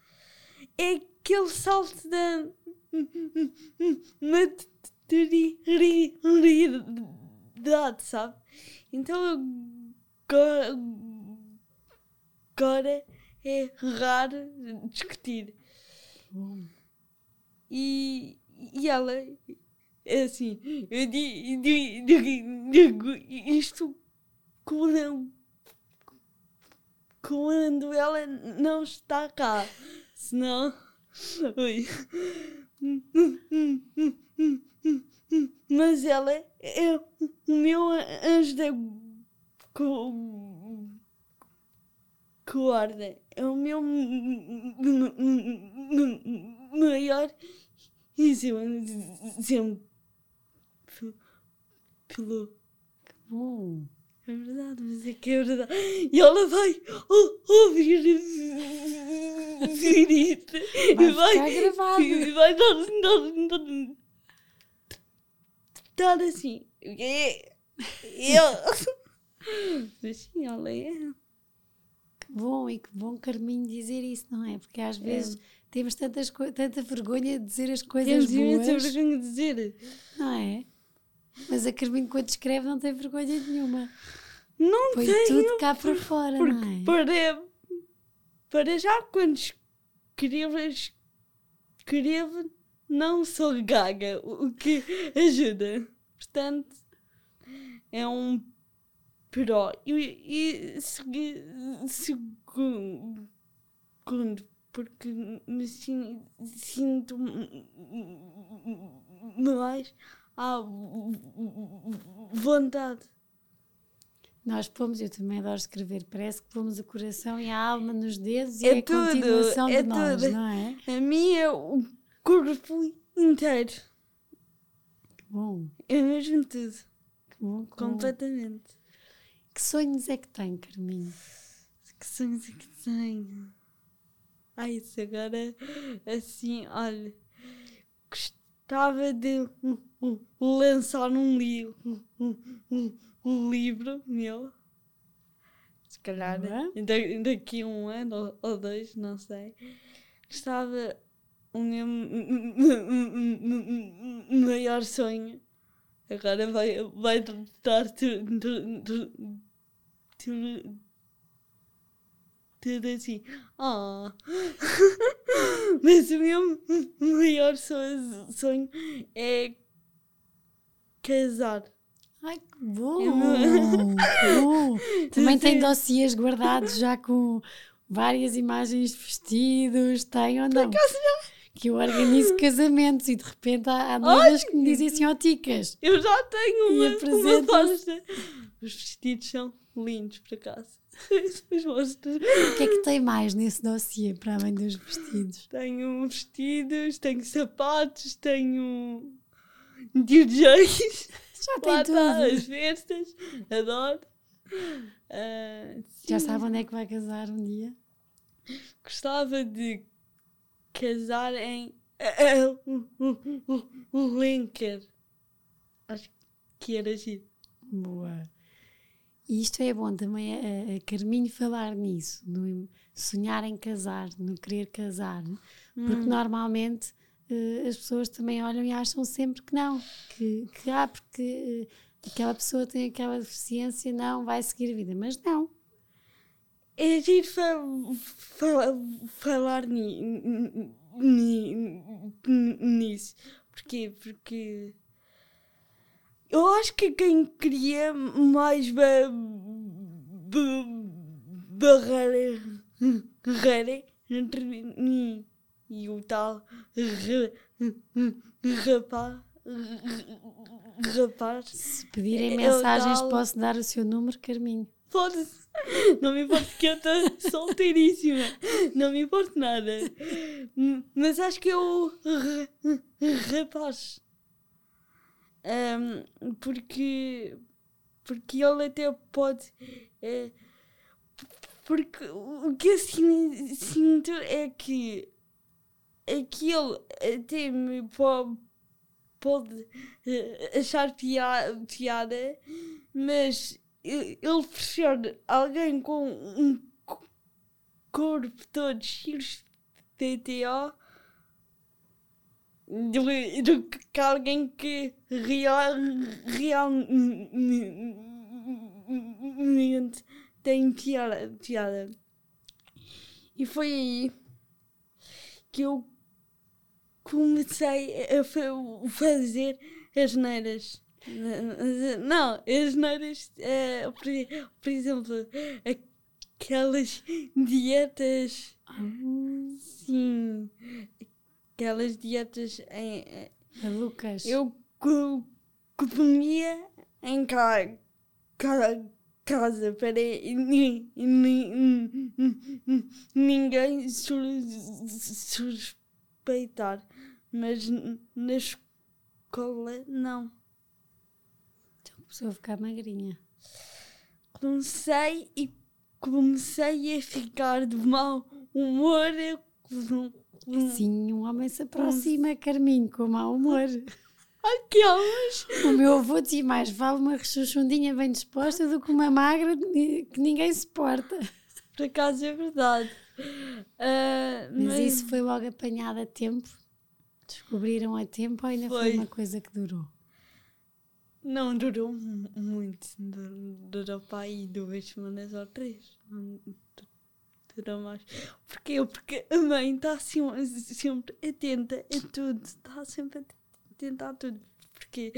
É aquele salto da maturidade, sabe? Então agora, agora é raro discutir. E, e ela é assim, eu di- di- di- digo isto quando, quando ela não está cá. Senão. Ui. Mas ela é o meu anjo da guarda. É o meu maior exemplo. Pelo. bom. É verdade, mas é que é verdade. E ela vai ou- ouvir isto. Vai e vai, ficar. E vai dar, dar, dar, dar assim. Eu. Mas sim, ela é. Bom e que bom Carminho dizer isso, não é? Porque às vezes temos tantas tanta vergonha de dizer as coisas Temos boas, vergonha de dizer. não é? Mas a Carminho quando escreve não tem vergonha nenhuma. Não Põe tenho. tudo cá para fora, Porque não é? para, para já quando escrevo, escrevo não sou gaga, o que ajuda. Portanto, é um pró. E, e segui- segundo, porque me sin- sinto mais à vontade. Nós pomos, eu também adoro escrever, parece que pomos o coração e a alma nos dedos e É é a tudo, continuação é de nós, tudo. não é? A mim é o corpo inteiro. Que bom, É mesmo tudo. que bom. Completamente. Que sonhos é que tem, Carminho? Que sonhos é que tenho? Ai, isso agora, assim, olha, gostava de lançar um, li um, livro meu. Se calhar da- daqui a um ano ou, ou dois, não sei. Gostava o meu maior sonho. Agora vai, vai dar tudo, tudo, assim. Ah. Mas o meu maior sonho, é casar. Ai, que bom! Bom. Também tem dossiês guardados já com várias imagens de vestidos, tem ou não? Que eu organizo casamentos e de repente há, há noivas que me dizem assim, ó ticas, Eu já tenho uma, uma. Os vestidos são lindos, por acaso. Mostro. o que é que tem mais nesse dossiê para além dos vestidos? Tenho vestidos, tenho sapatos, tenho DJs. Já Lá tem está, tudo. as festas. Adoro. Ah, Já sabe onde é que vai casar um dia? Gostava de casar em ah, um Linker. Acho que era giro. Boa. E isto é bom também a, a Carminho falar nisso, no sonhar em casar, no querer casar, porque normalmente eh, as pessoas também olham e acham sempre que não, que, que ah, porque eh, aquela pessoa tem aquela deficiência, não, vai seguir a vida, mas não. É giro fa fa falar ni ni nisso. Porquê? Porque eu acho que quem queria mais ba, ba, barreira, barreira entre mim e o tal rapaz. Rapaz. Se pedirem É o mensagens, tal- posso dar o seu número, Carminho. Foda-se. Não me importa que eu estou solteiríssima. Não me importa nada. Mas acho que é ra- rapaz. Ahm, porque. Porque ele até pode. é, porque o que eu sin- sinto é que. É que ele até me pode, pode eh, achar pia- piada, mas ele prefere alguém com um co- corpo todo cheio de TTO do, do que alguém que real, realmente tem piada, piada. E foi aí que eu comecei a fa- fazer as neiras. Não, as neiras, eh, por, por exemplo, aquelas dietas, sim, aquelas dietas em, eh, eu co- comia em ca, ca, casa para ni- ni- ninguém su- suspeitar, mas na escola não. Então começou a ficar magrinha. Comecei e comecei a ficar de mau humor. Sim, um homem se aproxima, Carminho, com mau humor. Aquelas. O meu avô dizia mais vale uma rechuchundinha bem disposta do que uma magra que ninguém suporta. Por acaso é verdade. Ah, Mas isso foi logo apanhado a tempo? Descobriram a tempo ou ainda foi, Foi. uma coisa que durou? Não durou mu- muito. Durou, durou para aí duas semanas ou três. Durou mais. Porquê? Porque a mãe está sempre, sempre atenta a tudo. Está sempre atenta a tudo. Porquê?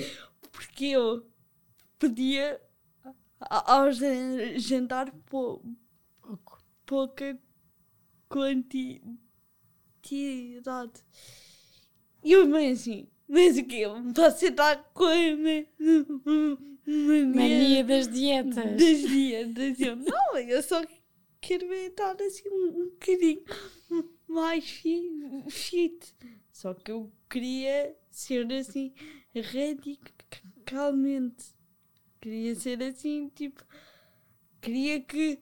Porque eu pedia a- ao jan- jantar pou- pouca quantidade. E eu bem assim, mas o quê? Você está com a ma- Mania mania das dietas. das dietas. Eu, não, eu só quero é estar assim um, um bocadinho mais fi- fit. Só que eu queria ser assim radicalmente. Queria ser assim, tipo. Queria que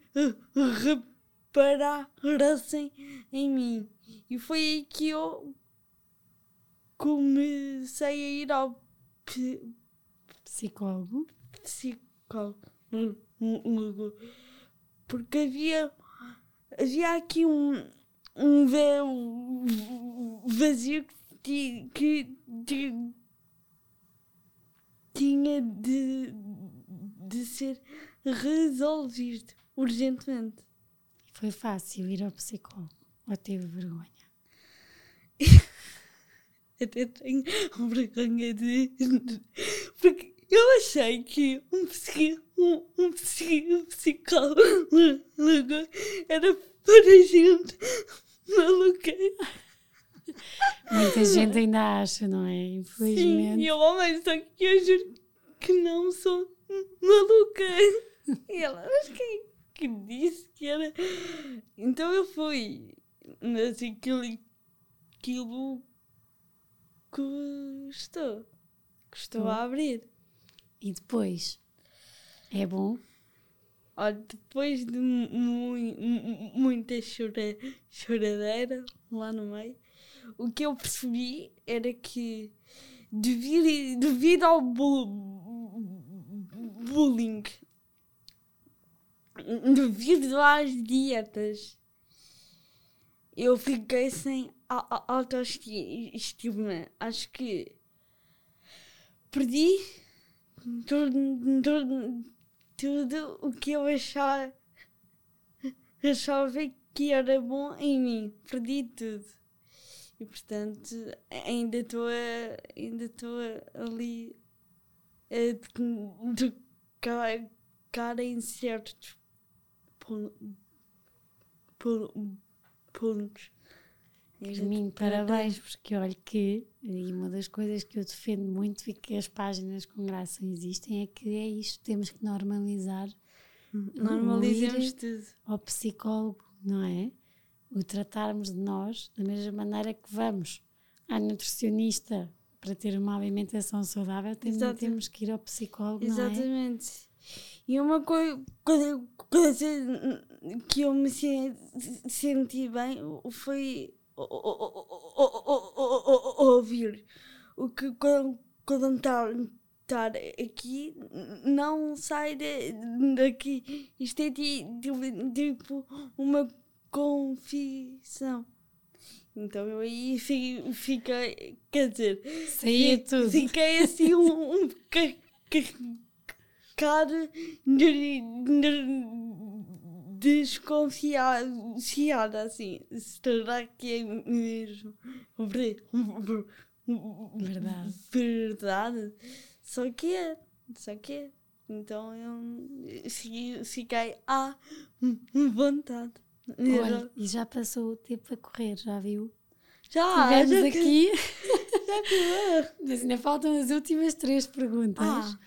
reparassem em mim. E foi aí que eu comecei a ir ao Psicólogo. psicólogo. Porque havia, havia aqui um, um véu vazio que, que ti- tinha de, de ser resolvido urgentemente. Foi fácil ir ao psicólogo. Ou teve vergonha? Até tenho vergonha de. Porque eu achei que um, psiqui, um, um psiqui, psicólogo era para gente maluca. Muita gente ainda acha, não é? Sim, Infelizmente. e eu, oh, só que eu juro que não sou maluca. E ela, mas quem que disse que era? Então eu fui. Mas aquilo, aquilo custou. Custou a abrir. E depois? É bom? Olha, depois de mu- mu- muita chora, choradeira lá no meio, o que eu percebi era que devido, devido ao bu- bullying, devido às dietas, eu fiquei sem autoestima. Acho que perdi tudo, tudo, tudo o que eu achava, achava que era bom em mim. Perdi tudo. E portanto ainda estou a- ainda estou a- ali é de tocar em certos pontos. Carminho, parabéns, porque olha que e uma das coisas que eu defendo muito e que as páginas com graça existem é que é isto, temos que normalizar Normalizamos tudo. Ao psicólogo, não é? O tratarmos de nós da mesma maneira que vamos à nutricionista para ter uma alimentação saudável, temos, temos que ir ao psicólogo, Exatamente. não é? E uma coisa, coisa, coisa que eu me senti bem foi ouvir o que quando está estar aqui, não sai de, daqui. Isto é tipo uma confissão. Então eu aí fiquei, quer dizer, Saía tudo. fiquei assim um, um bocado desconfiada, assim. Será que é mesmo verdade? Verdade? Só que é, só que é. Então eu fiquei à vontade. Olha, e já passou o tempo a correr, já viu? Já, Estivemos já aqui. já Mas ainda faltam as últimas três perguntas. Ah.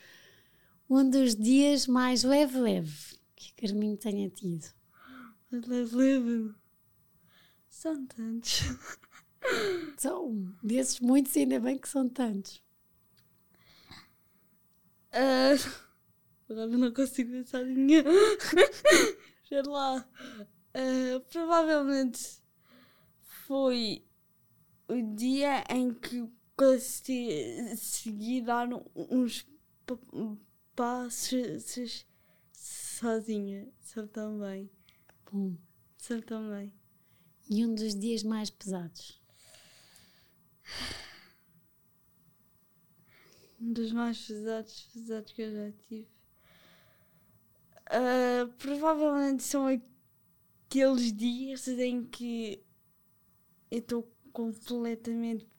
Um dos dias mais leve-leve que Carminho tenha tido. Leve-leve. São tantos. São desses muitos, ainda bem que são tantos. Uh, agora não consigo pensar em nenhum. Sei lá. Uh, provavelmente foi o dia em que consegui dar uns passos sozinha. Sabe também. Bom. Sabe também. E um dos dias mais pesados? um dos mais pesados, pesados que eu já tive. Uh, provavelmente são aqueles dias em que eu estou completamente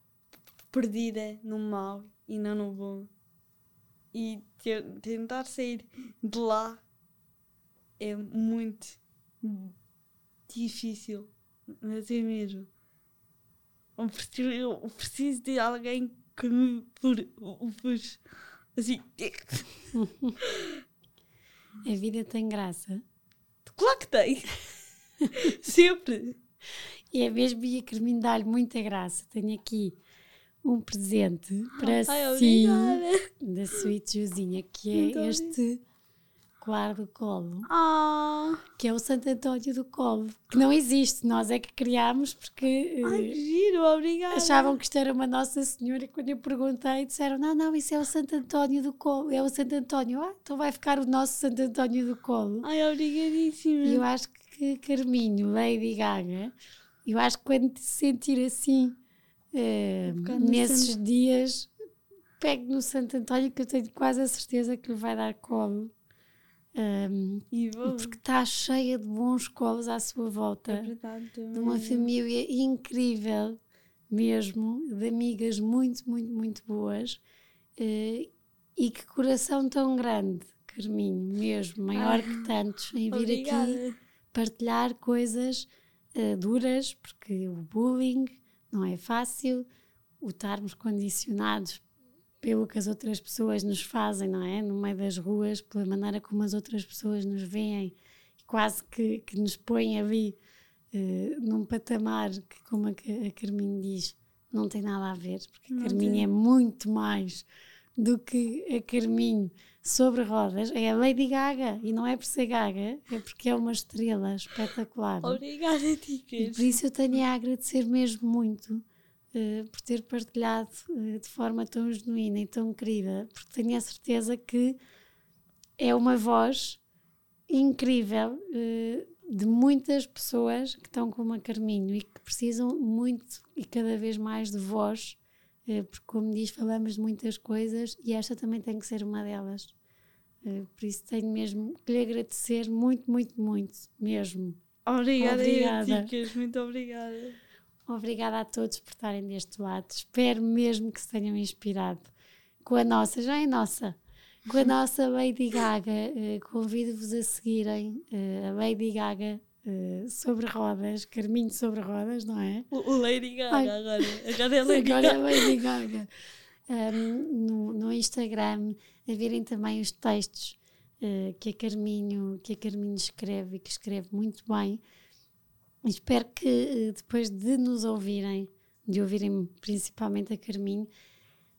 perdida no mal e não no bom. E tentar sair de lá é muito difícil, mas é mesmo. Eu preciso, eu preciso de alguém que me pus assim. A vida tem graça. Claro que tem. Sempre. E é mesmo e a Carminho dar-lhe muita graça. Tenho aqui um presente para Ai, si obrigada. da Sweet Josinha, que é Muito este do colo, Ah, que é o Santo António do Colo, que não existe, nós é que criámos porque ai, eh, que giro, obrigada. achavam que isto era uma Nossa Senhora e quando eu perguntei disseram, não, não, isso é o Santo António do Colo, é o Santo António, ah, então vai ficar o nosso Santo António do Colo. Ai, obrigadíssima. E eu acho que Carminho, Lady Gaga, eu acho que quando te sentir assim, eh, nesses dias, pegue no Santo António que eu tenho quase a certeza que lhe vai dar colo. Vou. porque está cheia de bons colos à sua É volta, verdade também. de uma família incrível mesmo, de amigas muito, muito, muito boas. eh, e que coração tão grande, Carminho, mesmo, maior Ai, que tantos, em vir Obrigada. aqui partilhar coisas eh, duras, porque o bullying não é fácil, o estarmos condicionados pelo que as outras pessoas nos fazem, não é? No meio das ruas, pela maneira como as outras pessoas nos veem, e quase que, que nos põem ali eh, num patamar que, como a, a Carminho diz, não tem nada a ver, porque a Não Carminho tem. é muito mais do que a Carminho sobre rodas, é a Lady Gaga, e não é por ser Gaga, é porque é uma estrela espetacular. Obrigada, E Ticas. por isso eu tenho a agradecer mesmo muito eh, por ter partilhado eh, de forma tão genuína e tão querida, porque tenho a certeza que é uma voz incrível eh, de muitas pessoas que estão como a Carminho e que precisam muito e cada vez mais de voz, porque, como diz, falamos de muitas coisas e esta também tem que ser uma delas. Por isso tenho mesmo que lhe agradecer muito, muito, muito, mesmo. Obrigada, Obrigada. Ticas. Muito obrigada. Obrigada a todos por estarem deste lado. Espero mesmo que se tenham inspirado com a nossa, já é nossa, com a nossa Lady Gaga. Uh, Convido-vos a seguirem uh, a Lady Gaga uh, sobre rodas, Carminho sobre rodas, não é? O, o Lady Gaga Ai. agora. Agora é Lady agora Gaga. É Lady Gaga. Um, no, no Instagram, a verem também os textos que, a Carminho, que a Carminho escreve e que escreve muito bem. Espero que depois de nos ouvirem, de ouvirem principalmente a Carminho,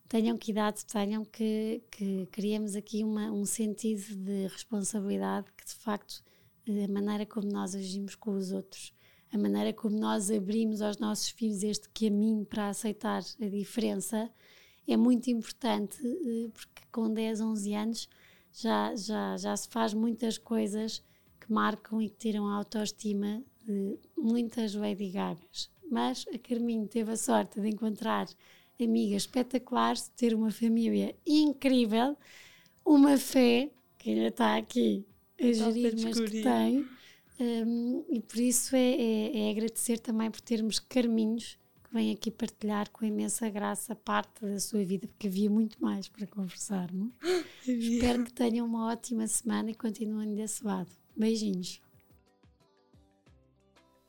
tenham que idade tenham, que, que criemos aqui uma, um sentido de responsabilidade que de facto a maneira como nós agimos com os outros, a maneira como nós abrimos aos nossos filhos este caminho para aceitar a diferença é muito importante eh, porque com 10, 11 anos já, já, já se faz muitas coisas que marcam e que tiram a autoestima de muitas Lady Gagas. Mas a Carminho teve a sorte de encontrar amigas espetaculares, de ter uma família incrível, uma fé que ainda está aqui a gerir, mas que tem. Um, e por isso é, é, é, agradecer também por termos Carminhos que vem aqui partilhar com imensa graça parte da sua vida, porque havia muito mais para conversarmos. Espero que tenham uma ótima semana e continuem desse lado. Beijinhos.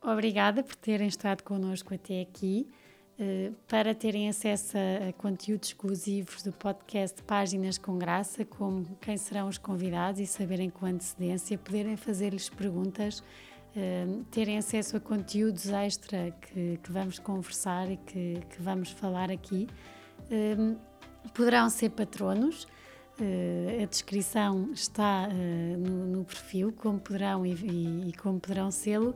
Obrigada por terem estado connosco até aqui. Eh, para terem acesso a, conteúdos exclusivos do podcast Páginas com Graça, como quem serão os convidados e saberem com antecedência, poderem fazer-lhes perguntas, uh, terem acesso a conteúdos extra que, que vamos conversar e que, que, vamos falar aqui. Uh, poderão ser patronos. Uh, a descrição está uh, no, no, perfil, como poderão e, e, e como poderão sê-lo,